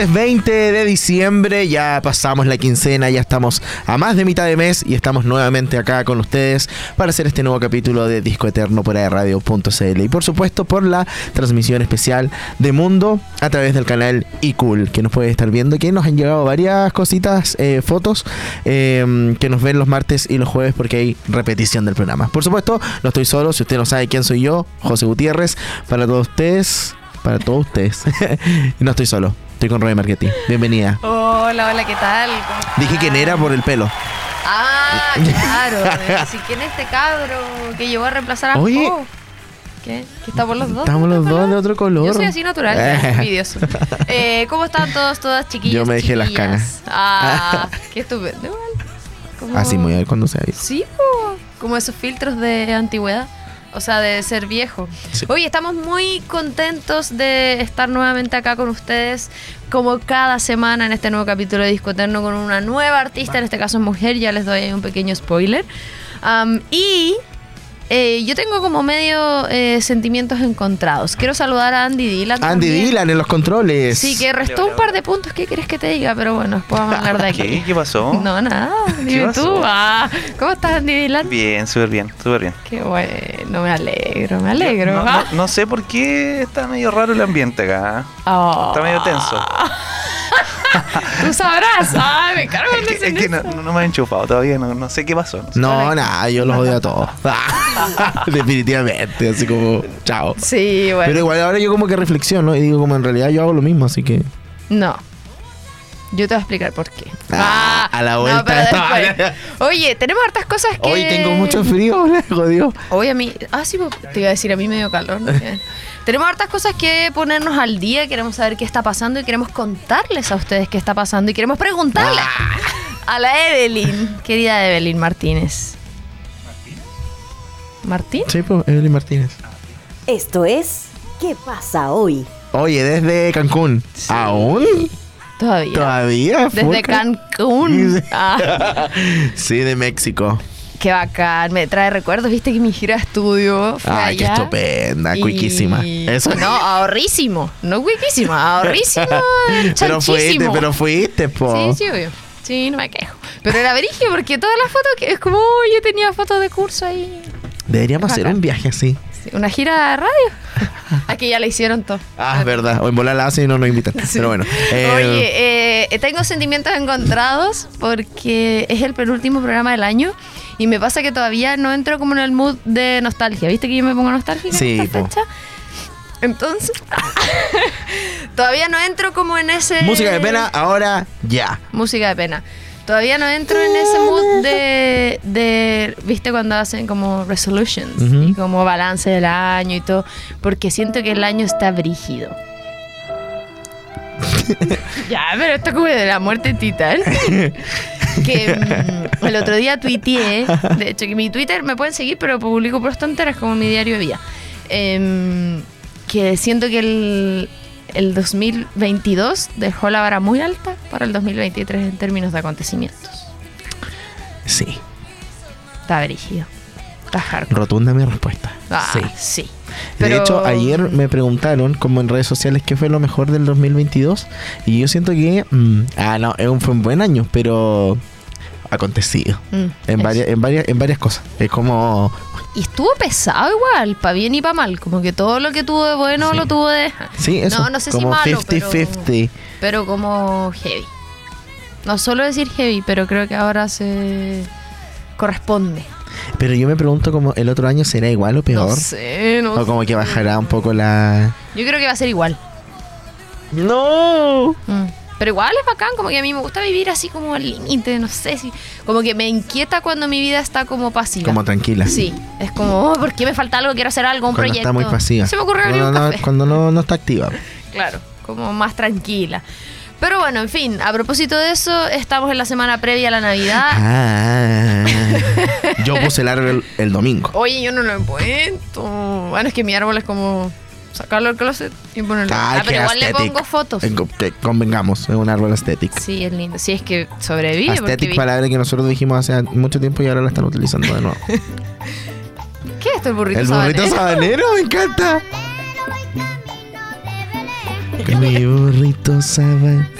Martes 20 de diciembre, ya pasamos la quincena, ya estamos a más de mitad de mes y estamos nuevamente acá con ustedes para hacer este nuevo capítulo de Disco Eterno por radio.cl y por supuesto por la transmisión especial de Mundo a través del canal iCool que nos puede estar viendo, que nos han llegado varias cositas, eh, fotos eh, que nos ven los martes y los jueves porque hay repetición del programa. Por supuesto, no estoy solo, si usted no sabe quién soy yo, José Gutiérrez, para todos ustedes, para todos ustedes, no estoy solo. Estoy con Roy Marchetti. Bienvenida. Hola, hola, ¿qué tal? Dije quién era por el pelo. Ah, claro. si quién es este cabro que llegó a reemplazar a Oye. Po? ¿Qué? ¿Que estamos los dos? Estamos los dos de otro color. Yo soy así natural, envidioso. Eh, ¿Cómo están todos, todas chiquillas? Yo me dejé las canas. Ah, qué estupendo. Como- Así muy bien cuando sea. Sí, como esos filtros de antigüedad. O sea, de ser viejo. Sí. Oye, estamos muy contentos de estar nuevamente acá con ustedes, como cada semana en este nuevo capítulo de Disco Eterno con una nueva artista, en este caso es mujer, ya les doy ahí un pequeño spoiler. Y eh, yo tengo como medio eh, sentimientos encontrados. Quiero saludar a Andy Dylan. Andy también. Dylan en los controles. Sí, que restó un par de puntos. ¿Qué quieres que te diga? Pero bueno, después vamos a hablar de aquí. ¿Qué? ¿Qué pasó? No, nada. Dime pasó? tú. Ah, ¿Cómo estás, Andy Dylan? Bien, súper bien, súper bien. Qué bueno, me alegro, me alegro. No, Ah. no- no sé por qué está medio raro el ambiente acá. Oh. Está medio tenso. Tú sabrás. Ay, me cargo Es que, es que no, no me han enchufado todavía, no, no sé qué pasó. no sé. No, nada, yo los odio a todos. Definitivamente, así como, chao. Sí, bueno. Pero igual ahora yo como que reflexiono y digo como en realidad yo hago lo mismo, así que... No. Yo te voy a explicar por qué. Ah, a la No, vuelta. pero después. Oye, tenemos hartas cosas que. Hoy tengo mucho frío, jodió. Hoy a mí. Ah, sí, pues, te iba a decir a mí medio calor. ¿no? tenemos hartas cosas que ponernos al día. Queremos saber qué está pasando y queremos contarles a ustedes qué está pasando. Y queremos preguntarle Ah. a la Evelyn, querida Evelyn Martínez. ¿Martín? Sí, pues, Evelyn Martínez. Esto es ¿Qué pasa hoy? Oye, desde Cancún. ¿Aún? Todavía. ¿Todavía? Desde Cancún. Ah, Sí, de México. qué bacán. Me trae recuerdos. Viste que mi gira de estudio fue Ay, qué estupenda, Y- cuiquísima. Eso. No, ahorrísimo. No cuiquísimo, ahorrísimo. pero fuiste, pero fuiste, po. Sí, sí, obvio. Sí, no me quejo. Pero era verigio porque todas las fotos que es como, oh, yo tenía fotos de curso ahí. Deberíamos hacer un viaje así. Sí, Una gira de radio. Aquí ya la hicieron todo. Ah, es verdad. O en volar la hacen y no nos invitan. Pero bueno. eh, Oye, eh, tengo sentimientos encontrados porque es el penúltimo programa del año y me pasa que todavía no entro como en el mood de nostalgia. ¿Viste que yo me pongo nostálgica Sí, en esta fecha? Entonces, todavía no entro como en ese... Música de pena, ahora ya. Música de pena. Todavía no entro en ese mood de, de ¿viste? Cuando hacen como resolutions y como balance del año y todo, porque siento que el año está brígido. ya, pero esto como de la muerte titán. que mm, el otro día tuiteé, de hecho que mi Twitter me pueden seguir, pero publico por tonteras como mi diario de vida. Em, que siento que el, el 2022 dejó la vara muy alta para el 2023 en términos de acontecimientos. Sí. Está brígido. Está hardcore. Rotunda mi respuesta. Ah, sí. sí. De hecho, ayer me preguntaron, como en redes sociales, qué fue lo mejor del 2022. Y yo siento que. mm, ah, no, fue un buen año, pero. Acontecido. Mm, En varias, en, varias, en varias cosas. Es como. Y estuvo pesado igual, para bien y para mal. Como que todo lo que tuvo de bueno Sí. lo tuvo de. Sí, eso. No, no sé si como malo, 50-50. Pero como heavy. No solo decir heavy, pero creo que ahora se corresponde. Pero yo me pregunto, como el otro año será igual o peor. No sé, no o como sé. que bajará un poco la. Yo creo que va a ser igual. ¡No! Mm. Pero igual es bacán, como que a mí me gusta vivir así como al límite, no sé si. Como que me inquieta cuando mi vida está como pasiva. Como tranquila. Sí, es como, oh, ¿por qué me falta algo? Quiero hacer algo, un Cuando proyecto. está muy pasiva. Se me ocurre abrir cuando, un no, café. cuando no, no está activa. Claro, como más tranquila. Pero bueno, en fin, a propósito de eso, estamos en la semana previa a la Navidad. Ah, yo puse el árbol el domingo. Oye, yo no lo he puesto. Bueno, es que mi árbol es como sacarlo del closet y ponerlo. Ay, ah, pero igual le aesthetic. pongo fotos. En- que convengamos, es un árbol aesthetic. Sí, es lindo. Sí, es que sobrevive. vi- palabra que nosotros dijimos hace mucho tiempo y ahora la están utilizando de nuevo. ¿Qué es esto, el burrito el burrito sabanero? sabanero, me encanta. Mi burrito sabe Si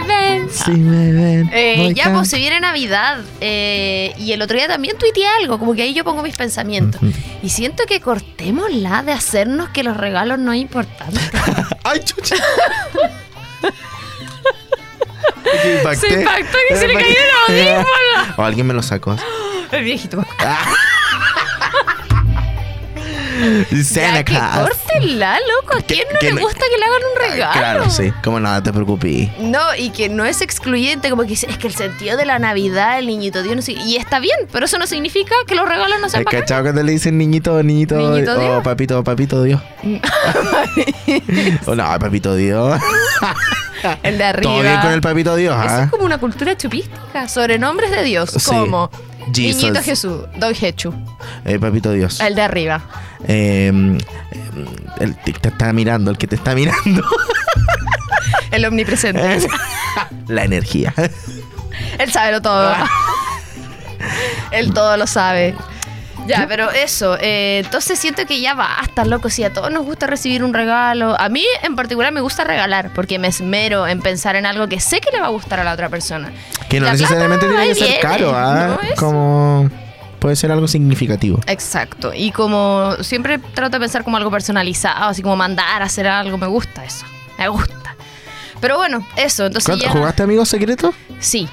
me ven. si me ven. Eh, ya, pues se viene Navidad. eh, y el otro día también tuiteé algo, como que ahí yo pongo mis pensamientos. Ujú. Y siento que cortémosla de hacernos que los regalos no es importante. ¡Ay, chucha! Se impactó que se le cayó el audífono. O alguien me lo sacó. El viejito. Santa Claus. loco. ¿A quién no le gusta que le hagan un regalo? Claro, sí. Como nada, te preocupes. No, y que no es excluyente, como que es que el sentido de la Navidad, el niñito Dios, no sé, y está bien, pero eso no significa que los regalos no sean ¿Has bacanes. cachado cuando le dicen niñito, niñito, Niñito o Dios. papito, papito Dios? o no, papito Dios. El de arriba. Todo bien con el papito Dios, Eso es como una cultura chupística, sobre nombres de Dios, Sí. como Jesus. Niñito Jesús, Don Hechu, El papito Dios. el de arriba. Eh, el que te está mirando, el que te está mirando. El omnipresente. La energía. Él sabe lo todo. Él todo lo sabe. Ya, pero eso, eh, entonces siento que ya basta, loco. Si a todos nos gusta recibir un regalo, a mí en particular me gusta regalar, porque me esmero en pensar en algo que sé que le va a gustar a la otra persona. Que no La necesariamente plata tiene que ser viene, caro, ¿ah? ¿no? Como puede ser algo significativo. Exacto. Y como siempre trato de pensar como algo personalizado, así como mandar a hacer algo, me gusta eso. Me gusta. Pero bueno, eso. Entonces ¿Cuánto- ya. ¿Jugaste amigos secretos? Sí,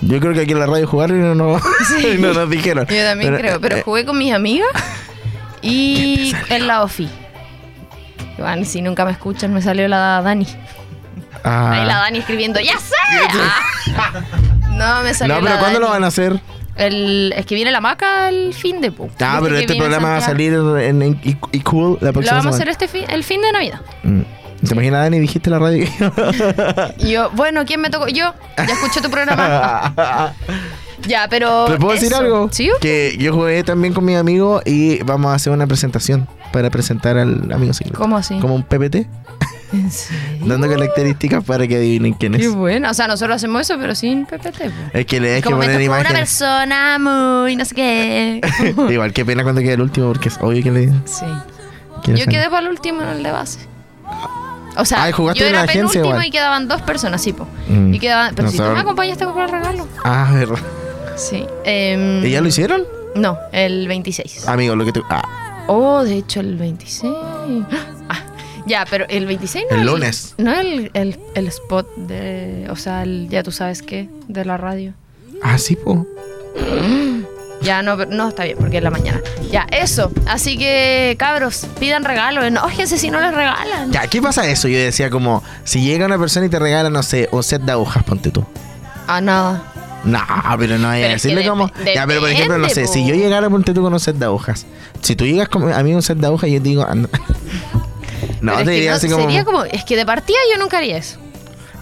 Yo creo que aquí en la radio jugaron y no, no, Sí. no nos dijeron. yo también creo. Pero eh, jugué con mis amigas y en la OFI. Bueno, si nunca me escuchan, me salió la Dani. ah. Ahí la Dani escribiendo, ¡Ya sé! Ah. No, me salió No, pero la ¿cuándo lo Dani. van a hacer? El, es que viene la maca el fin de pu. Ah, pero este programa va a salir en, en- cool la Lo próxima vamos a hacer este fin, el fin de Navidad. Mm. ¿Te imaginas, Dani? Dijiste la radio. Yo, bueno, ¿quién me tocó? Yo, ya escuché tu programa. ya, pero. ¿Te puedo decir algo? ¿Sí? Que yo jugué también con mis amigos y vamos a hacer una presentación para presentar al amigo secreto. ¿Cómo así? Como un PPT, ¿En serio? dando características para que adivinen quién Qué es. bueno. O sea, nosotros hacemos eso, pero sin PPT. po. Es que le hay que Como poner una persona muy no sé qué. Igual, qué pena cuando quede el último porque es obvio que le. sí. Yo le- quedé para el último en el de base. O sea, Ah, ¿y jugaste yo en era la agencia penúltimo igual? y quedaban dos personas, sí, po. Mm. Y quedaban, pero si tú me acompañaste a comprar regalo. Ah, verdad. Sí. em, ¿Y ya lo hicieron? No, el 26. Amigo, lo que te. Ah, Oh, de hecho, el 26. Ah, ya, pero el 26 no El es lunes. No es el, el, el spot de. O sea, el, ya tú sabes qué, de la radio. ah sí, po. Ya, no, no, está bien, porque es la mañana. Ya, eso. Así que, cabros, pidan regalos. Enójense si no les regalan. Ya, ¿qué pasa eso? Yo decía como, si llega una persona y te regala, no sé, un set de agujas, ponte tú. Ah, nada. No, pero no hay Pero decirle dep- como. Ya, pero por ejemplo, no sé, si yo llegara, ponte tú con un set de agujas. Si tú llegas con, a mí un set de agujas, yo te digo, anda. No, te diría no- así como. Sería como. Es que de partida yo nunca haría eso.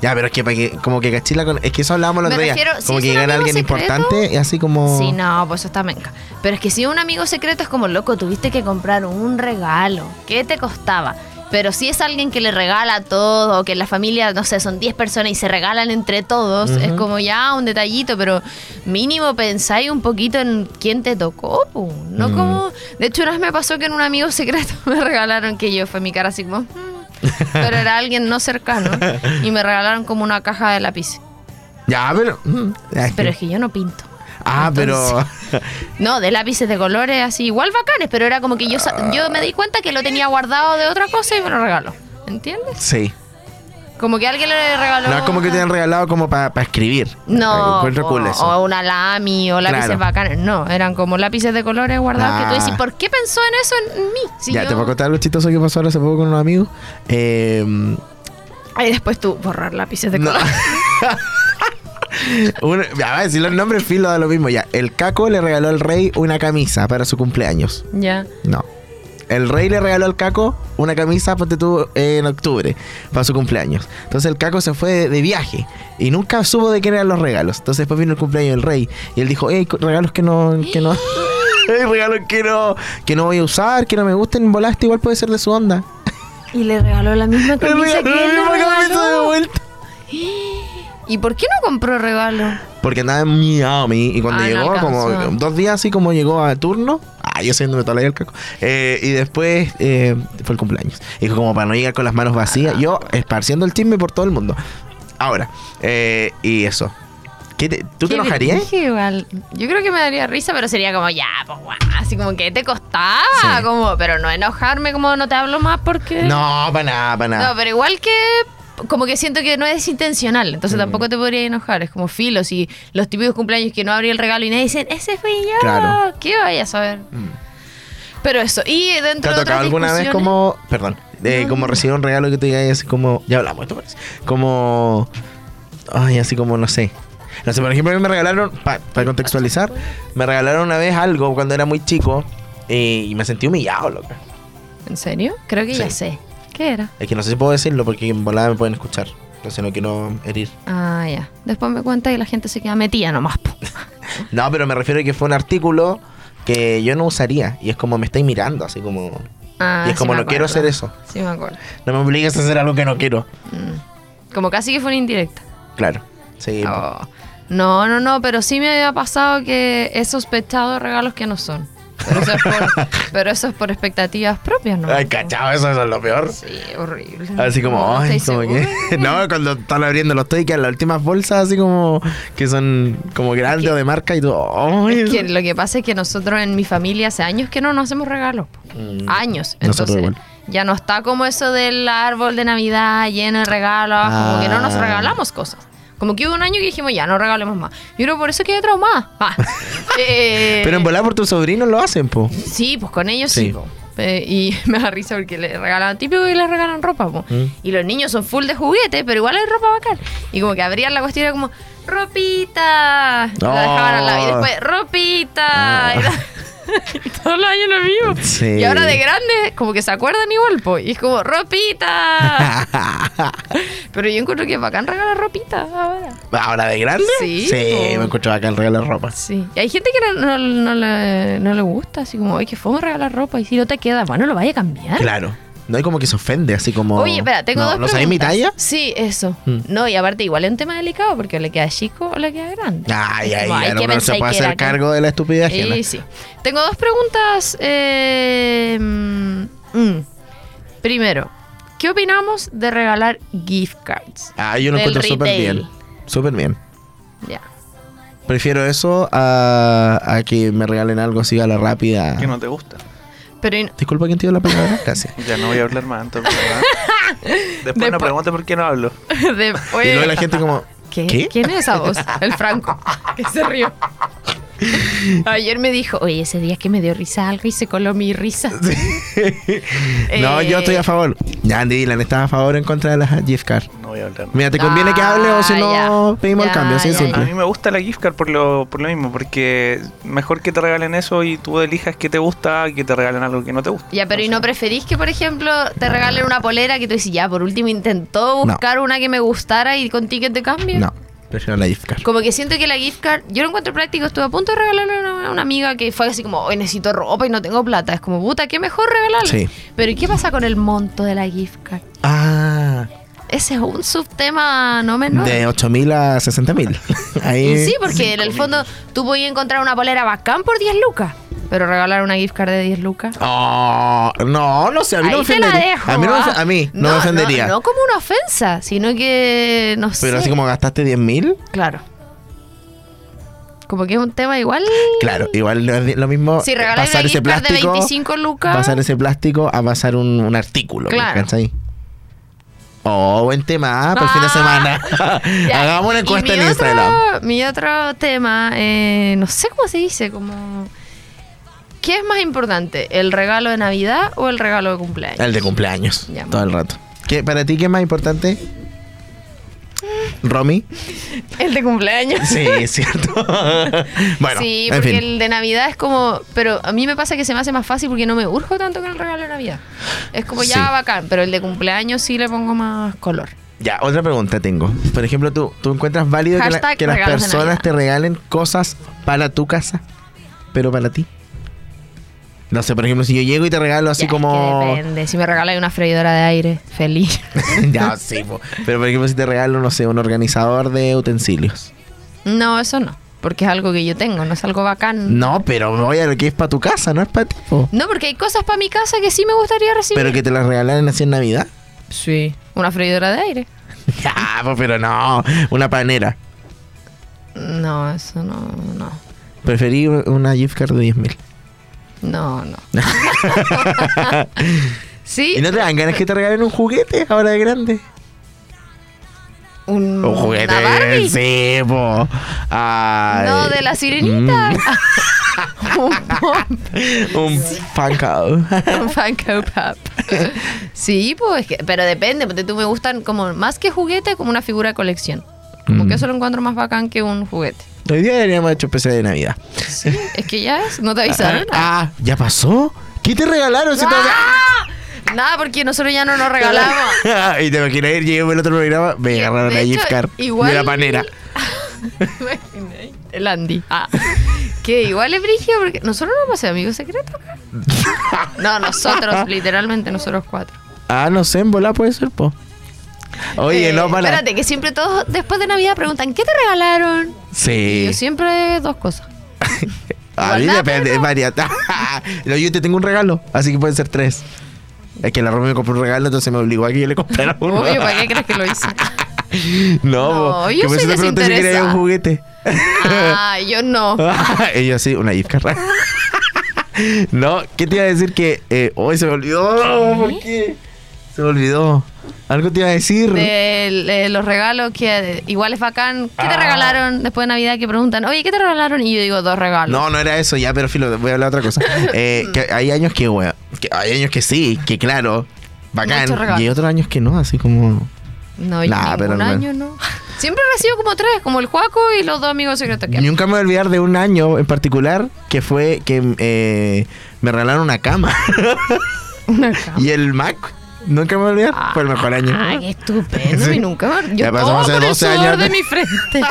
Ya, pero es que para que, como que cachila con. Es que eso hablábamos Me otro día. refiero, si Como que llegara alguien secreto- importante y así como. Sí, no, pues eso está menca. Pero es que si un amigo secreto es como loco, tuviste que comprar un regalo. ¿Qué te costaba? Pero si es alguien que le regala todo, o que en la familia, no sé, son 10 personas y se regalan entre todos, es como ya un detallito, pero mínimo pensáis un poquito en quién te tocó. No como. De hecho, una vez me pasó que en un amigo secreto me regalaron que yo fue mi cara así como. "Mm", pero era alguien no cercano y me regalaron como una caja de lápiz. Ya, pero. mm, Pero es que yo no pinto. Ah, pero. No, de lápices de colores así, igual bacanes, pero era como que yo, yo me di cuenta que lo tenía guardado de otra cosa y me lo regaló. ¿Entiendes? sí. Como que alguien le regaló. No es como que te han regalado como para escribir. No, Encuentro o, cool eso. o una lami o lápices Claro. bacanes. No, eran como lápices de colores guardados que tú Ah. dices, ¿por qué pensó en eso en mí? Si ya, yo- te voy a contar algo chistoso que pasó ahora hace poco con unos amigos. Eh, después tú borrar lápices de no. colores. Un- ya, decir los nombres, filo da lo mismo. Ya, el Caco le regaló al rey una camisa para su cumpleaños. Ya. No. El rey le regaló al Caco una camisa, ponte tú, en octubre, para su cumpleaños. Entonces el Caco se fue de, de viaje y nunca supo de quién eran los regalos. Entonces después vino el cumpleaños del rey y él dijo, hey, regalos que no, que no, hay regalos que no, que no voy a usar, que no me gusten, volaste, igual puede ser de su onda. Y le regaló la misma Le camisa regaló que la él le misma camisa de vuelta. ¿Y por qué no compró regalo? Porque andaba en Miami y cuando Ah, no llegó, como alcanzó. dos días así como llegó a turno, Ah, yo siendo toda la el caco. Eh, y después eh, fue el cumpleaños. Y dijo como para no llegar con las manos vacías. Yo esparciendo el chisme por todo el mundo. Ahora, eh, y eso. ¿Qué te- ¿Tú te Qué enojarías? dije, igual. Yo creo que me daría risa, pero sería como, ya, pues guau, así como que te costaba, Sí. como, pero no enojarme como no te hablo más porque... No, para nada, para nada. No, pero igual que como que siento que no es intencional, entonces Mm. tampoco te podría enojar, es como filo, si los típicos cumpleaños que no abrí el regalo y nadie dicen, ese fui yo, Claro. ¿qué vaya a saber? Mm. Pero eso, y ¿Te dentro ha de tocado alguna vez como. Perdón. de como recibir un regalo que te diga así como. Ya hablamos, esto parece. Como. Ay, así como, no sé. No sé, por ejemplo, a mí me regalaron, para contextualizar, me regalaron una vez algo cuando era muy chico eh, y me sentí humillado, loca. ¿En serio? Creo que ya sé. ¿Qué era? Es que no sé si puedo decirlo porque en volada me pueden escuchar. Entonces no quiero herir. Ah, ya. Después me cuenta y la gente se queda metida nomás. No, pero me refiero a que fue un artículo que yo no usaría. Y es como me estáis mirando, así como. Ah, y es sí como no quiero hacer eso. Sí, me acuerdo. No me obligues a hacer algo que no quiero. Mm. Como casi que fue una indirecta. Claro. Sí. Oh. No, no, no, pero sí me había pasado que he sospechado regalos que no son. Pero eso es por, pero eso es por expectativas propias, ¿no? Ay, cachado, eso, eso es lo peor. Sí, horrible. Así como, No, ay, ¿estáis como que. no, cuando están abriendo los toys y quedan las últimas bolsas, así como. que son como grandes que- o de marca y todo. Ay, Es que lo que pasa es que nosotros en mi familia hace años que no nos hacemos regalos. Mm. Años. Entonces, ya no está como eso del árbol de Navidad lleno de regalos, como que no nos Ah. regalamos cosas. Como que hubo un año que dijimos, ya, no regalemos más. Yo creo por eso quedé traumada. Ah. Eh, Pero en volar por tus sobrinos lo hacen, po. Sí, pues con ellos sí. Sí. po. Eh, y me da risa porque le regalan, típico que le regalan ropa, po. Mm. Y los niños son full de juguete, pero igual hay ropa bacán. Y como que abrían la cuestión era como, ropita. Y la dejaban al lado. Y después, ropita. Ah. Y, la- y todos los años lo mismo. Sí. Y ahora de grande, como que se acuerdan igual, po. Y es como, ropita. pero yo encuentro que es bacán regalar ropita ahora. ¿Ahora de grande? Sí, Sí, me encuentro acá el regalo de ropa. Sí. Y hay gente que no, no- no le, no le gusta, así como, oye, que fue regalar ropa y si no te queda, bueno, lo vaya a cambiar. Claro. No hay como que se ofende, así como. Oye, espera, tengo no, dos ¿No sabéis mi talla? Sí, eso. Mm. No, y aparte igual es un tema delicado porque le queda chico o le queda grande. Ay, ay, ay, ¿qué no, no se puede hacer cargo de la estupidez ajena. Sí, sí. Tengo dos preguntas. eh, mm, mm. Primero, ¿qué opinamos de regalar gift cards? Ah, yo lo encuentro súper bien. Súper bien. Ya. Prefiero eso a, a que me regalen algo así a la rápida. Que no te gusta. Pero y- Disculpa quién te dio la palabra. Gracias. Ya no voy a hablar más entonces. ¿verdad? Después no Después- pregunte por qué no hablo. después... Y luego la gente como. ¿Qué? ¿Qué? ¿Quién es esa voz? El Franco, que se rió. Ayer me dijo, oye, ese día que me dio risa algo y se coló mi risa. No, Eh, yo estoy a favor. Ya, Andy Dylan, ¿estás a favor o en contra de las gift card? No voy a hablar más. Mira, ¿te conviene que hable o si Ah, no ya. pedimos el cambio? Así A mí me gusta la gift card por lo, por lo mismo, porque mejor que te regalen eso y tú elijas qué te gusta que te regalen algo que no te gusta. Ya, pero ¿y no preferís que, por ejemplo, te regalen una polera que tú dices, ya, por último intentó No. buscar una que me gustara y con ticket de cambio? No, prefiero la gift card. Como que siento que la gift card, yo lo encuentro práctico, estuve a punto de regalarle a una, una amiga que fue así como, hoy necesito ropa y no tengo plata. Es como, puta, qué mejor regalarle. Sí. Pero ¿y qué pasa con el monto de la gift card? Ah, Ese es un subtema no menor. de 8000 a 60000. Ahí. Sí, porque en el fondo tú podías encontrar una polera bacán por 10 lucas, pero regalar una gift card de 10 lucas. Oh, no, no sé, a mí no me Ahí la ofendería. dejo. a mí no, me, ah. a mí no me ofendería. No, como una ofensa, sino que no sé. Pero así como gastaste 10000, Claro. Como que es un tema igual. claro, igual no es lo mismo Si regalas pasar ese gift card de plástico, 25 lucas. pasar ese plástico a pasar un, un artículo. Claro. ¿cachai? Oh, buen tema, ah, el fin de Ah. semana. Ya, Hagamos una y encuesta mi en otro- Instagram. Mi otro tema, eh, no sé cómo se dice, como... ¿Qué es más importante, el regalo de Navidad o el regalo de cumpleaños? El de cumpleaños, Ya, todo el rato. ¿Qué, ¿Para ti qué es más importante? ¿Romy? El de cumpleaños. Sí, es cierto. bueno, sí, en porque fin. el de Navidad es como... Pero a mí me pasa que se me hace más fácil porque no me urjo tanto con el regalo de Navidad. Es como ya Sí. bacán, pero el de cumpleaños sí le pongo más color. Ya, otra pregunta tengo. Por ejemplo, ¿tú, tú encuentras válido que, la- Hashtag que las personas te regalen cosas para tu casa, pero para ti? No sé, por ejemplo, si yo llego y te regalo así Ya, es que como... depende. Si me regalan una freidora de aire, feliz. ya, sí, po. pero por ejemplo, si te regalo, no sé, un organizador de utensilios. no, eso no. porque es algo que yo tengo, no es algo bacán. No, pero voy a lo que es para tu casa, no es para ti. po. No, porque hay cosas para mi casa que sí me gustaría recibir. Pero que te las regalaran así en Navidad. Sí. Una freidora de aire. Ya, pues, pero no. Una panera. No, eso no, no. Preferí una gift card de 10 mil. No, no. sí. ¿Y no te dan ganas que te regalen un juguete ahora de grande? Un, Un juguete. una Barbie. Sí, po. Ay. No, de la sirenita. Mm, un Funko. Un Funko Pop. Sí, pues, pero depende, porque tú me gustan como más que juguete, como una figura de colección. Como Mm. que eso lo encuentro más bacán que un juguete. Hoy día deberíamos haber hecho especial de Navidad. Sí, es que ya es, no te avisaron. Ah, ¿ya pasó? ¿Qué te regalaron? Si ¡Ah! Nada, porque nosotros ya no nos regalamos. y te imaginas ir, llegué el otro programa, me agarraron la gift card igual- de la panera. El Andy. Ah. Que igual es brigio porque nosotros no pasé amigos secretos acá. No, nosotros, literalmente nosotros cuatro. Ah, no sé, en bola puede ser, po. Oye, Eh, no, para. Espérate, que siempre todos después de Navidad preguntan, ¿qué te regalaron? Y Sí. yo siempre dos cosas. A mí depende. No, yo te tengo un regalo, así que pueden ser tres. Es que la Romy me compró un regalo, entonces me obligó a que yo le comprara uno. Obvio, ¿para qué crees que lo hice? No, No, yo soy pregunté si quería un desinteresada. juguete. Ah, yo no. Ella sí, una gift card. no, ¿qué te iba a decir que eh, hoy se me olvidó? ¿Por qué? Se me olvidó. Algo te iba a decir. De, de los regalos que igual es bacán. ¿Qué te Ah. regalaron después de Navidad? Que preguntan, oye, ¿qué te regalaron? Y yo digo, dos regalos. No, no era eso, ya, pero filo, voy a hablar de otra cosa. Eh, que hay años que, wea, que hay años que sí, que claro, bacán. Y hay otros años que no, así como. No, yo Nah, pero ningún año no. Siempre recibo como tres, como el Juaco y los dos amigos secretos que Nunca me voy a olvidar de un año en particular que fue que eh, me regalaron una cama. Una cama. y el Mac, nunca me voy a olvidar, fue el mejor año. Ay, qué estupendo. Sí. Y nunca me... Yo Ya pasó hace con el 12 sudor años. de mi frente.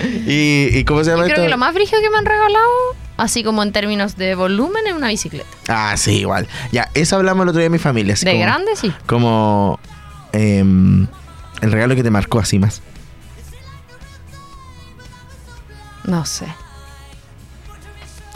¿Y, y cómo se Yo llama creo esto? que lo más brígido que me han regalado, así como en términos de volumen, es una bicicleta. Ah, sí, igual. Ya, eso hablamos el otro día de mi familia. así De como- grande, sí. Como em, el regalo que te marcó así más. No sé.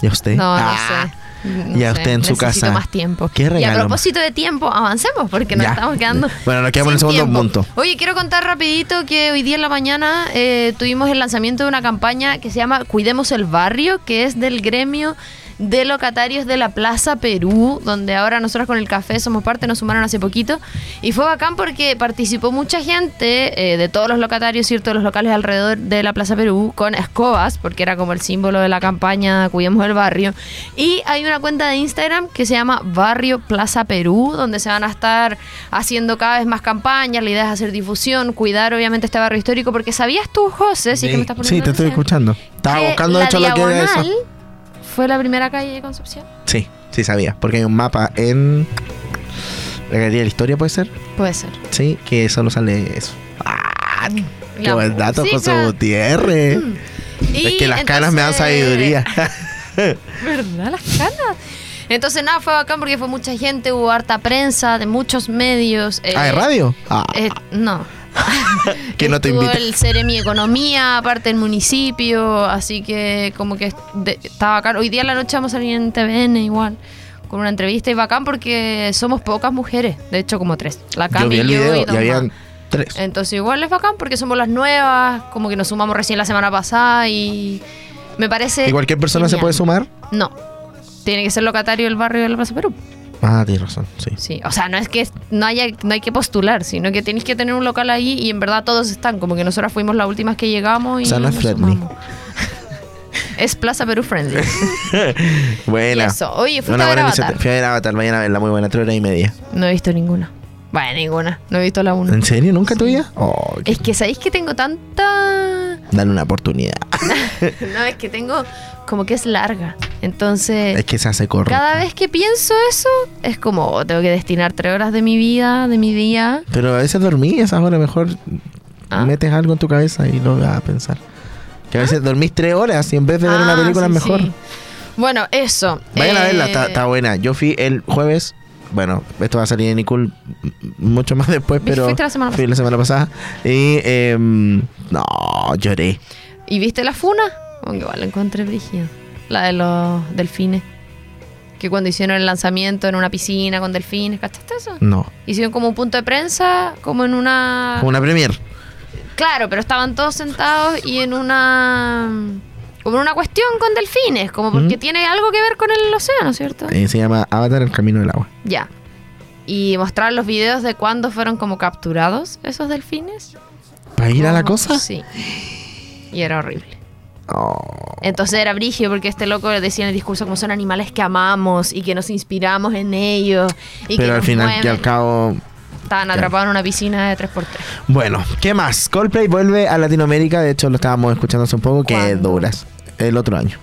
¿Y a usted? No, no Ah, sé. No y a sé, usted en su casa. más tiempo. ¿Qué Y a regalo? propósito de tiempo, avancemos porque nos Ya. estamos quedando. Bueno, nos quedamos en el segundo tiempo. punto. Oye, quiero contar rapidito que hoy día en la mañana eh, tuvimos el lanzamiento de una campaña que se llama Cuidemos el Barrio, que es del gremio de locatarios de la Plaza Perú, donde ahora nosotros con el café somos parte, nos sumaron hace poquito. Y fue bacán porque participó mucha gente eh, de todos los locatarios, ¿cierto? De los locales alrededor de la Plaza Perú con escobas, porque era como el símbolo de la campaña Cuidemos el Barrio. Y hay una cuenta de Instagram que se llama Barrio Plaza Perú, donde se van a estar haciendo cada vez más campañas. La idea es hacer difusión, cuidar obviamente este barrio histórico, porque ¿sabías tú, José? Sí, que me estás sí, poniendo te estoy escuchando. Estaba buscando de la hecho lo que era eso. Fue la primera calle de Concepción. Sí, sí sabía. Porque hay un mapa en la Galería de la Historia, ¿puede ser? Puede ser. Sí, que solo sale eso. ¡Ah! ¡Qué La buen dato, José. Gutiérrez! Y Es que las canas me dan entonces- sabiduría. ¿Verdad? Las canas. Entonces, nada, fue bacán porque fue mucha gente, hubo harta prensa de muchos medios. eh, ah, ¿de radio? Ah, eh, no. que no te invita. el Ceremi Economía, aparte del municipio, así que como que de- está bacán. Hoy día en la noche vamos a salir en TVN igual, con una entrevista y bacán porque somos pocas mujeres, de hecho como tres. La Yo Cami, vi el yo video y y habían tres. Entonces igual es bacán porque somos las nuevas, como que nos sumamos recién la semana pasada y me parece... ¿Y cualquier persona se puede sumar? No, tiene que ser locatario del barrio de la Plaza Perú. Ah, tienes razón, sí. Sí, o sea, no es que no haya no hay que postular, sino que tenéis que tener un local ahí y en verdad todos están, como que nosotras fuimos las últimas que llegamos y O sea, no es friendly. es Plaza Perú friendly. Buena. Y eso. Oye, fui Una a buena Avatar. Fui a ver Avatar, vayan a verla, muy buena, tres horas y media. No he visto ninguna. Bueno, ninguna. No he visto la una. ¿En serio? ¿Nunca tu vida? Oh, Es que sabéis que tengo tanta Dale una oportunidad. No, es que tengo como que es larga. Entonces, es que se hace corto. cada vez que pienso eso, es como oh, tengo que destinar tres horas de mi vida, de mi día. Pero a veces dormí, esas horas mejor Ah. metes algo en tu cabeza y lo vas a pensar. Que a veces dormís tres horas y en vez de ver una Ah, película sí, es mejor. sí. Bueno, eso. Vayan a Eh, verla, está, está buena. Yo fui el jueves. Bueno, esto va a salir en Nicole mucho más después, pero. Fuiste la semana Fui la semana pasada. Y. em, no, lloré. ¿Y viste la funa? Como que igual la encontré brígida. La de los delfines. Que cuando hicieron el lanzamiento en una piscina con delfines, ¿cachaste eso? No. Hicieron como un punto de prensa, como en una... Como una premier. Claro, pero estaban todos sentados y en una... Como en una cuestión con delfines, como porque Ujú. tiene algo que ver con el océano, ¿cierto? Eh, se llama Avatar, el camino del agua. Ya. Y mostrar los videos de cuándo fueron como capturados esos delfines. ¿Para ir a la cosa? Sí. Y era horrible. Oh. Entonces era brigio porque este loco decía en el discurso como son animales que amamos y que nos inspiramos en ellos. Y que Pero al nos final y al cabo. Estaban atrapados en una piscina de 3x3. Bueno, ¿qué más? Coldplay vuelve a Latinoamérica. De hecho, lo estábamos escuchando hace un poco. Que duras. El otro año.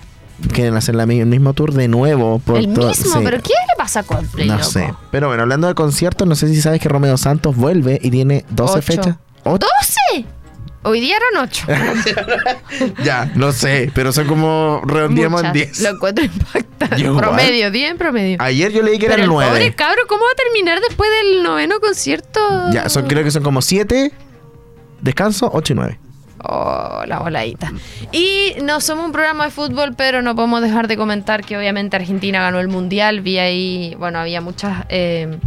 Quieren hacer la el mismo tour de nuevo. Por El mismo, sí. pero ¿qué le pasa a Coldplay, No loco? sé. Pero bueno, hablando de conciertos, no sé si sabes que Romeo Santos vuelve y tiene 12 Ocho. fechas. ¿Ocho? ¡12! Hoy día eran 8. Ya, no sé, pero son como redondeamos en 10. Lo encuentro impactante. Yo igual. promedio, 10 en promedio. Ayer yo leí que Pero eran el 9. pobre cabro, ¿cómo va a terminar después del noveno concierto? Ya, son, creo que son como 7. Descanso, 8 y 9. Oh, la voladita. Y no somos un programa de fútbol, pero no podemos dejar de comentar que obviamente Argentina ganó el Mundial. Vi ahí, bueno, había muchas eh,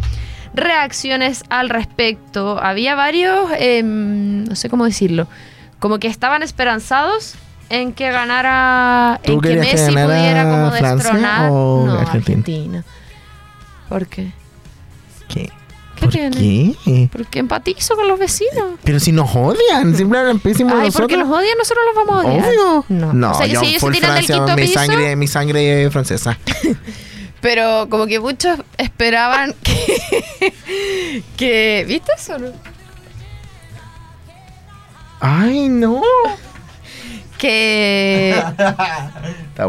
reacciones al respecto. Había varios, eh, no sé cómo decirlo, como que estaban esperanzados en que ganara, ¿Tú en que que Messi ganara pudiera como Francia destronar. o no, Argentina? Argentina. ¿Por qué? ¿Qué? ¿Qué ¿Por tiene? qué? Porque empatizo con los vecinos. Pero si nos odian, siempre hablan pésimo de nosotros. porque nos odian, nosotros los vamos a odiar. Obvio. No. o sea, que yo si ellos se tiran del quinto mi piso, sangre, mi sangre es francesa. pero como que muchos esperaban que... que ¿Viste eso? no? Ay, no. Que,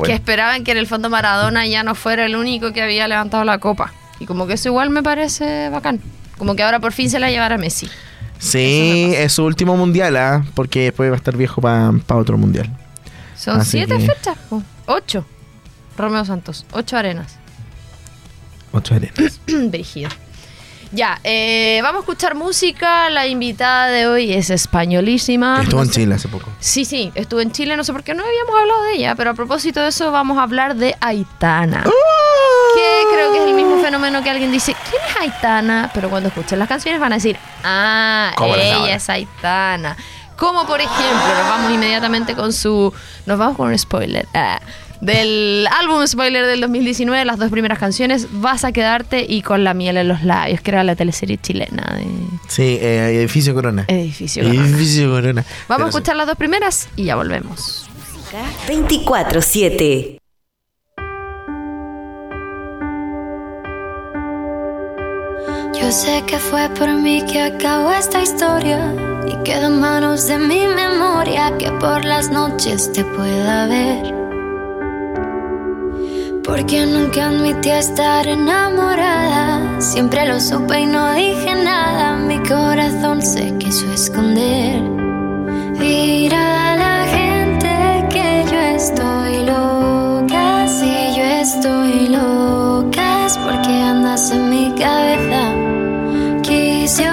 que esperaban que en el fondo Maradona ya no fuera el único que había levantado la copa. Y como que eso igual me parece bacán. Como que ahora por fin se la llevará Messi. Sí, es su último mundial, ¿ah? Porque después va a estar viejo para otro mundial. Son Así siete que- fechas, po. ocho. Romeo Santos, ocho arenas. Ocho arenas. Brígido. Ya, eh, vamos a escuchar música. La invitada de hoy es españolísima. Estuvo No en sé- Chile hace poco. Sí, sí, estuve en Chile, no sé por qué no habíamos hablado de ella, pero a propósito de eso vamos a hablar de Aitana. Que creo que es el mismo fenómeno que alguien dice, ¿quién es Aitana? Pero cuando escuchen las canciones van a decir, ah, ella es Aitana. Como por ejemplo, nos vamos inmediatamente con su... Nos vamos con un spoiler. ah, del álbum spoiler del 2019, las dos primeras canciones, Vas a quedarte y Con la miel en los labios, que era la teleserie chilena de Sí, eh, Edificio Corona. Edificio. Corona. Edificio Corona. Vamos a escuchar las dos primeras y ya volvemos. 24-7. Yo sé que fue por mí que acabó esta historia y quedó en manos de mi memoria que por las noches te pueda ver. Porque nunca admití estar enamorada, siempre lo supe y no dije nada, mi corazón se quiso esconder. Dirá la gente que yo estoy loca, si yo estoy loca es porque andas en mi cabeza. Quise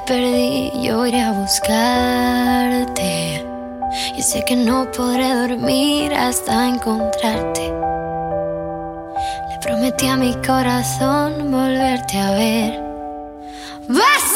perdí, yo iré a buscarte. Y sé que no podré dormir hasta encontrarte. Le prometí a mi corazón volverte a ver. Vas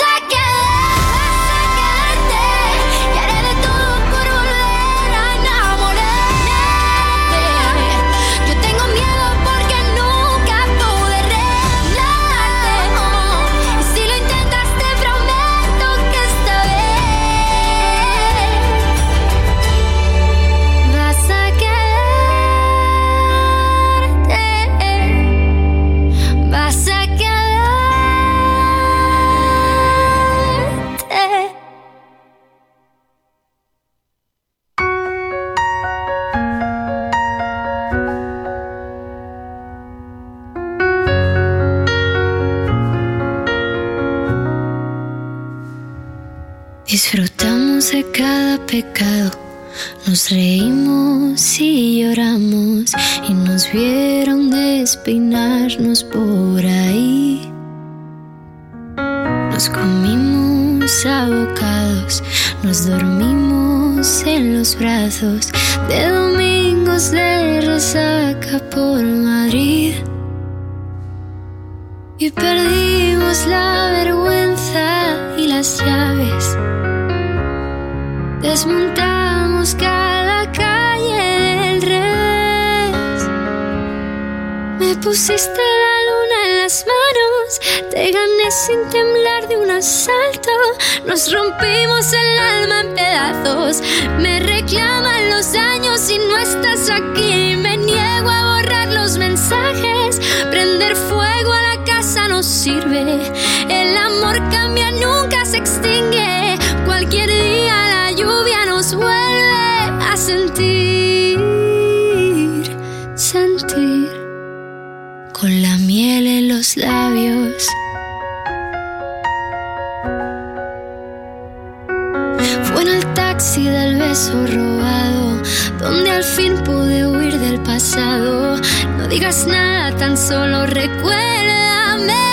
Disfrutamos de cada pecado, nos reímos y lloramos y nos vieron despeinarnos por ahí. Nos comimos abocados, nos dormimos en los brazos de domingos de resaca por Madrid. Y perdimos la vergüenza y las llaves. Desmontamos cada calle del revés. Me pusiste la luna en las manos, te gané sin temblar de un asalto. Nos rompimos el alma en pedazos. Me reclaman los años y no estás aquí. Me niego a sirve. El amor cambia, nunca se extingue. Cualquier día la lluvia nos vuelve a sentir. Sentir con la miel en los labios. Fue en el taxi del beso robado, donde al fin pude huir del pasado. No digas nada, tan solo recuérdame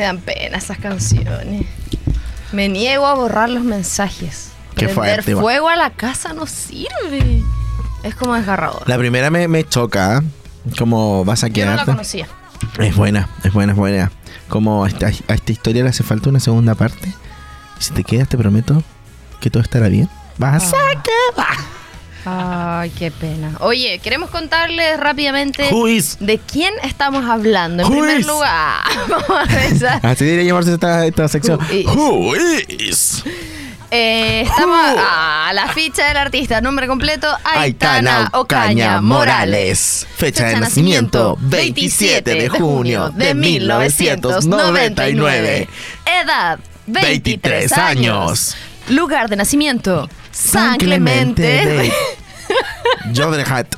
Me dan pena esas canciones. Me niego a borrar los mensajes. Qué Prender fuerte, fuego a la casa no sirve. Es como desgarrador. La primera me, me choca. ¿eh? Como vas a Yo no la conocía. es buena, es buena, es buena. Como a esta, a esta historia le hace falta una segunda parte. Si te quedas, te prometo que todo estará bien. Vas a Ah. quedar. Ay, qué pena. Oye, queremos contarles rápidamente de quién estamos hablando. En Who primer is? lugar, vamos a. Así debería llamarse esta, esta sección. Who is? Who is? Eh, estamos a la ficha del artista. Nombre completo: Aitana Ocaña Morales. Fecha de nacimiento: 27 de junio de 1999. Edad: 23 23 años. Lugar de nacimiento: San Clemente, de Jodrehat.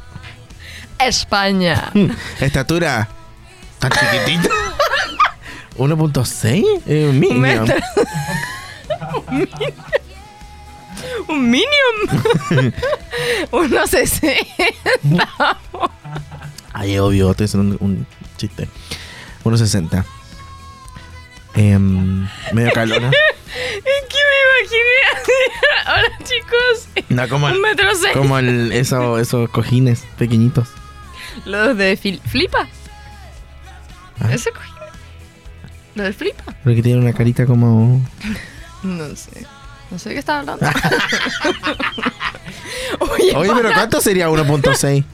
España. Estatura tan chiquitita. 1.6 eh, Un minion. metro. Un minion. Uno sesenta. Ay, obvio, estoy haciendo un, un chiste. 1.60. Em, medio calona. Es que me imaginé. Hola chicos. No, como el, Un metro seis. como el, eso, esos cojines pequeñitos. Los de Flipa. Ah. ¿Ese cojín? ¿Lo de Flipa? Porque tiene una carita como. No sé. No sé de qué estaba hablando. Oye, Oye, pero. ¿cuánto sería 1.6?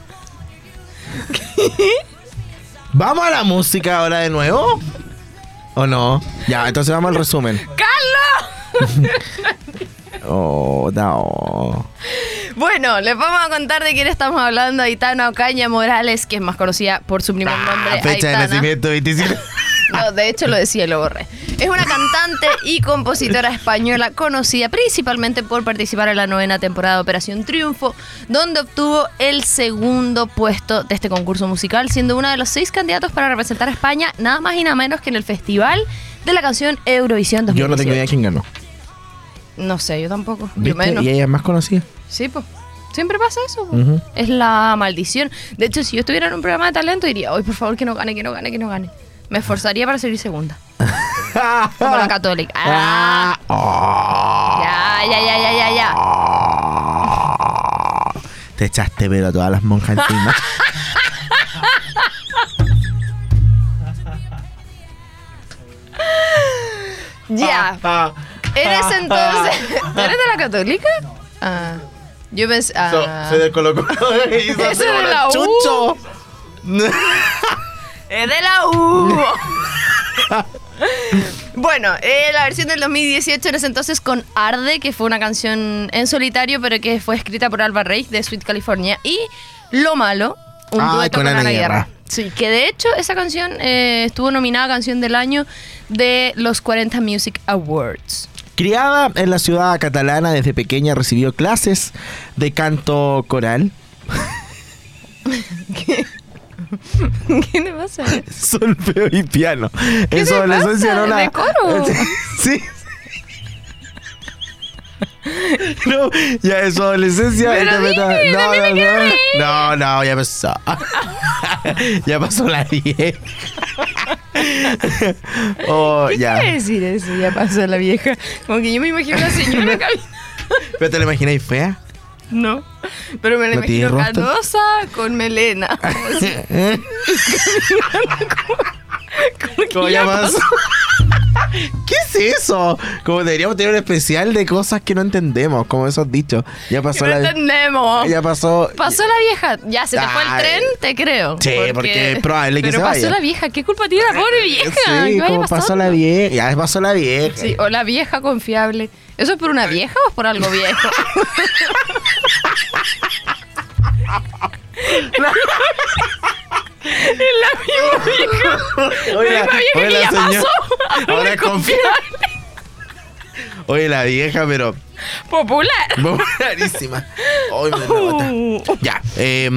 ¿Vamos a la música ahora de nuevo? ¿O no? Ya, entonces vamos al resumen. ¡Carlos! Oh, no. Bueno, les vamos a contar de quién estamos hablando. Aitana Ocaña Morales, que es más conocida por su primer nombre. Ah, fecha de nacimiento 27. No, de hecho lo decía y lo borré. Es una cantante y compositora española conocida principalmente por participar en la novena temporada de Operación Triunfo, donde obtuvo el segundo puesto de este concurso musical, siendo uno de los seis candidatos para representar a España, nada más y nada menos que en el Festival de la canción Eurovisión 2018. Yo no tengo idea de quién ganó. No sé, yo tampoco. Yo menos. Y ella es más conocida. Sí, pues. Siempre pasa eso. Es la maldición. De hecho, si yo estuviera en un programa de talento, diría, hoy por favor que no gane, que no gane, que no gane. Me esforzaría para seguir segunda. Como la católica. Ah, ya, ya, ya, ya, ya, ya. Te echaste pero a todas las monjas encima. Ya. Ah, ¿Eres entonces. ¿Eres de la católica? Ah. Yo pensé. Ah. So-. Y Ese soy de la U. chucho. Es de la U. Bueno, eh, la versión del 2018 en ese entonces con Arde, que fue una canción en solitario, pero que fue escrita por Alba Reis de Sweet California. Y Lo Malo, un Ah, dueto con con, Ana Ana Guerra. Guerra. Sí, que de hecho esa canción eh, estuvo nominada a Canción del Año de los 40 Music Awards. Criada en la ciudad catalana, desde pequeña recibió clases de canto coral, ¿Qué le pasa? solfeo y piano. ¿Qué En su adolescencia pasa? no la. ¿De coro? Sí. No, ya en su adolescencia Pero dime, no, no, no, no, no, ya pasó. ya pasó la 10. oh, ¿Qué ya. quiere decir eso? Ya pasó la vieja. Como que yo me imagino una señora caminando. ¿Pero te la imagináis fea? No. Pero me la ¿No imagino canosa con melena. Como si- como que ¿Cómo ya llamas? pasó. ¿Qué es eso? Como deberíamos tener un especial de cosas que no entendemos, como esos dichos. Ya pasó no la. entendemos. Ya pasó. Pasó la vieja. Ya se te fue el tren, te creo. Sí, porque es probable que Pero se pasó la vieja. ¿Qué culpa tiene la pobre vieja? Sí, ¿Qué vaya como pasó la vieja. Ya pasó la vieja. Sí, o la vieja confiable. ¿Eso es por una vieja o es por algo viejo? La misma vieja. Oye, la misma vieja que ya pasó. Ahora confiable. Oye, la vieja, pero Popular. popularísima. Ay, me la bota. Ya. Eh,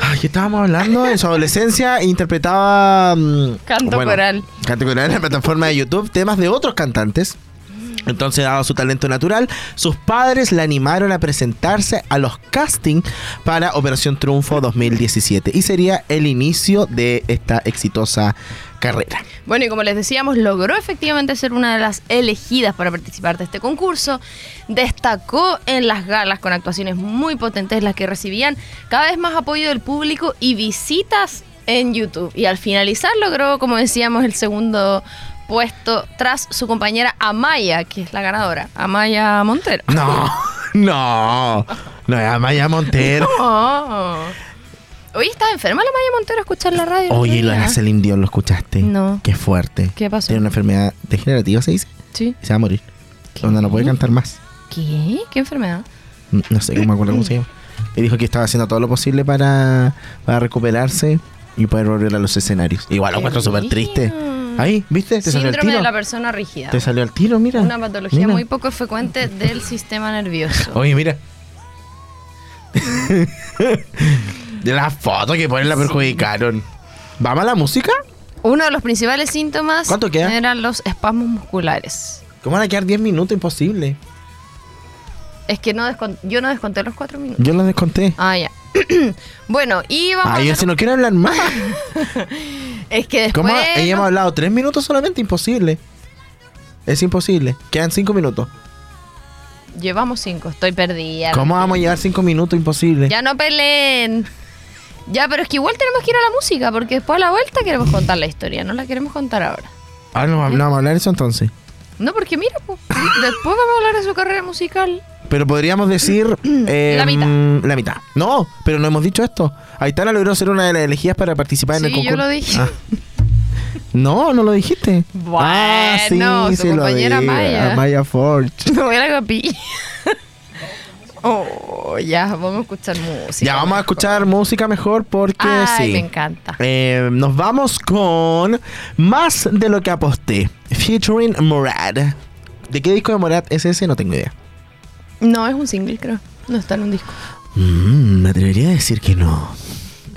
ay, ¿Qué estábamos hablando? En su adolescencia interpretaba. mm, Canto coral. Canto coral en la plataforma de YouTube, temas de otros cantantes. Entonces, dado su talento natural, sus padres la animaron a presentarse a los castings para Operación Triunfo 2017 y sería el inicio de esta exitosa carrera. Bueno, y como les decíamos, logró efectivamente ser una de las elegidas para participar de este concurso. Destacó en las galas con actuaciones muy potentes, las que recibían cada vez más apoyo del público y visitas en YouTube. Y al finalizar logró, como decíamos, el segundo puesto tras su compañera Amaya, que es la ganadora, Amaya Montero. No, no. No, es Amaya Montero. Oh. Oye, ¿estás enferma la Maya Montero a escuchar la radio? Oye, lo de Celine Dion, ¿lo escuchaste? No. Qué fuerte. ¿Qué pasó? Tiene una enfermedad degenerativa, se dice. Sí. Y se va a morir. ¿Qué? Donde no puede cantar más. ¿Qué? ¿Qué enfermedad? No sé, no me acuerdo cómo se llama. Y dijo que estaba haciendo todo lo posible para, para recuperarse y poder volver a los escenarios. Igual lo encuentro súper triste. Brígido. Ahí, ¿viste? Te salió el Síndrome tiro. de la persona rígida. Te salió el tiro, mira. Una patología Mira. muy poco frecuente del sistema nervioso. Oye, mira. de las fotos que ponen la perjudicaron. ¿Vamos a la música? Uno de los principales síntomas ¿Cuánto queda? eran los espasmos musculares. ¿Cómo van a quedar 10 minutos? Imposible. Es que no descon- yo no desconté los cuatro minutos. Yo los desconté. Ah, ya. bueno, y vamos Ay, a si no quiero hablar más. Es que después... ¿Cómo? Ella no- hemos hablado 3 minutos solamente. Imposible. Es imposible. Quedan 5 minutos. Llevamos cinco, estoy perdida. ¿Cómo vamos a llevar 5 minutos? Imposible. Ya no peleen. Ya, pero es que igual tenemos que ir a la música, porque después a la vuelta queremos contar la historia, no la queremos contar ahora. Ah, no, no vamos a hablar de eso entonces. No, porque mira, pues, después vamos a hablar de su carrera musical. Pero podríamos decir. eh, La mitad. mm, La mitad. No, pero no hemos dicho esto. Aitana logró ser una de las elegidas para participar en el Sí, concurso. yo lo dije. Ah. No, no lo dijiste. Ah, Bueno, su compañera dije. Maya. Amaya Forge. Me voy a la capilla. Oh, ya, vamos a escuchar música. Ya vamos a escuchar música mejor porque Ay, sí. me encanta. Eh, nos vamos con más de lo que aposté. Featuring Morad. ¿De qué disco de Morad es ese? No tengo idea. No, es un single, creo. No está en un disco. Mm, me atrevería a decir que no.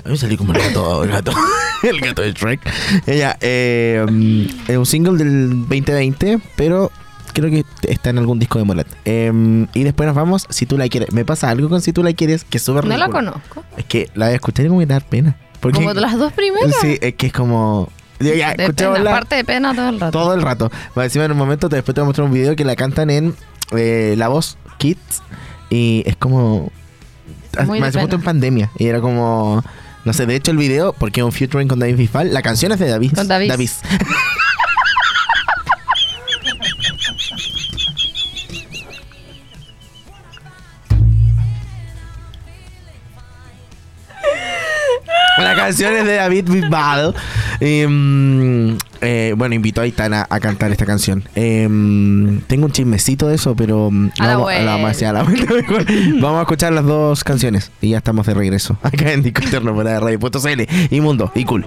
A mí salí como el gato, el gato, el gato de Shrek. Ella, eh, mm, es un single del 2020, pero creo que está en algún disco de Morat. Eh, y después nos vamos, si tú la quieres. Me pasa algo con si tú la quieres, que es súper No la conozco. Es que la escuchar y como que te da pena. Porque, Como las dos primeras. Sí, es que es como... Ya, ya, de pena, escuchémosla aparte de pena todo el rato. todo el rato. Va encima en un momento, te- después te voy a mostrar un video que la cantan en eh, La Voz Kids. Y es como... Muy me hace en pandemia. Y era como... No sé, de hecho el video, porque es un featuring con David Bisbal, la canción es de David. Con David. La canción es de David Bisbal. Mm, eh, bueno, invitó a Aitana a cantar esta canción. Eh, tengo un chismecito de eso, pero mm, A vamos, a la. Vamos a escuchar las dos canciones y ya estamos de regreso acá en Disco por la radio.cl y Mundo y Cool.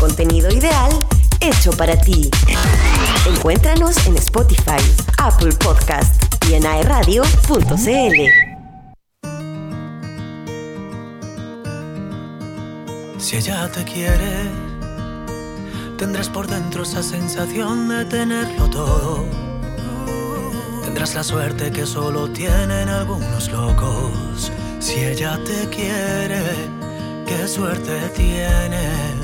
Contenido ideal hecho para ti. Encuéntranos en Spotify, Apple Podcast y en aeradio.cl. Si ella te quiere, tendrás por dentro esa sensación de tenerlo todo. Tendrás la suerte que solo tienen algunos locos. Si ella te quiere, qué suerte tienes.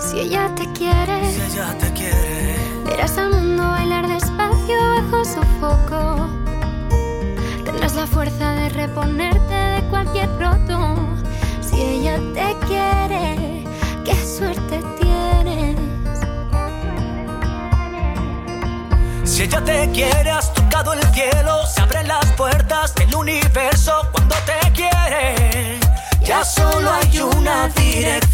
Si ella te quiere, Si ella te quiere, verás al mundo bailar despacio bajo su foco. Tendrás la fuerza de reponerte de cualquier roto. Si ella te quiere, qué suerte tienes. Si ella te quiere, has tocado el cielo, se abren las puertas del universo cuando te quiere. Ya solo hay una dirección,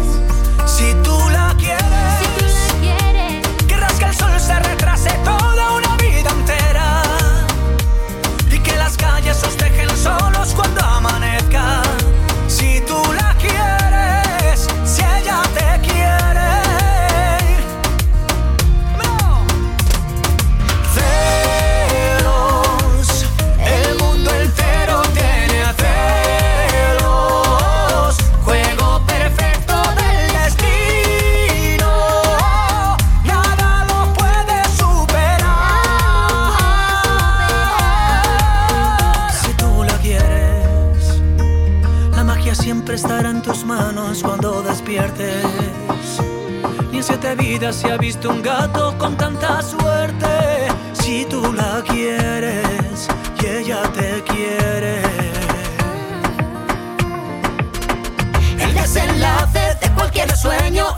Siete vidas se ha visto un gato con tanta suerte. Si tú la quieres y ella te quiere. El desenlace de cualquier sueño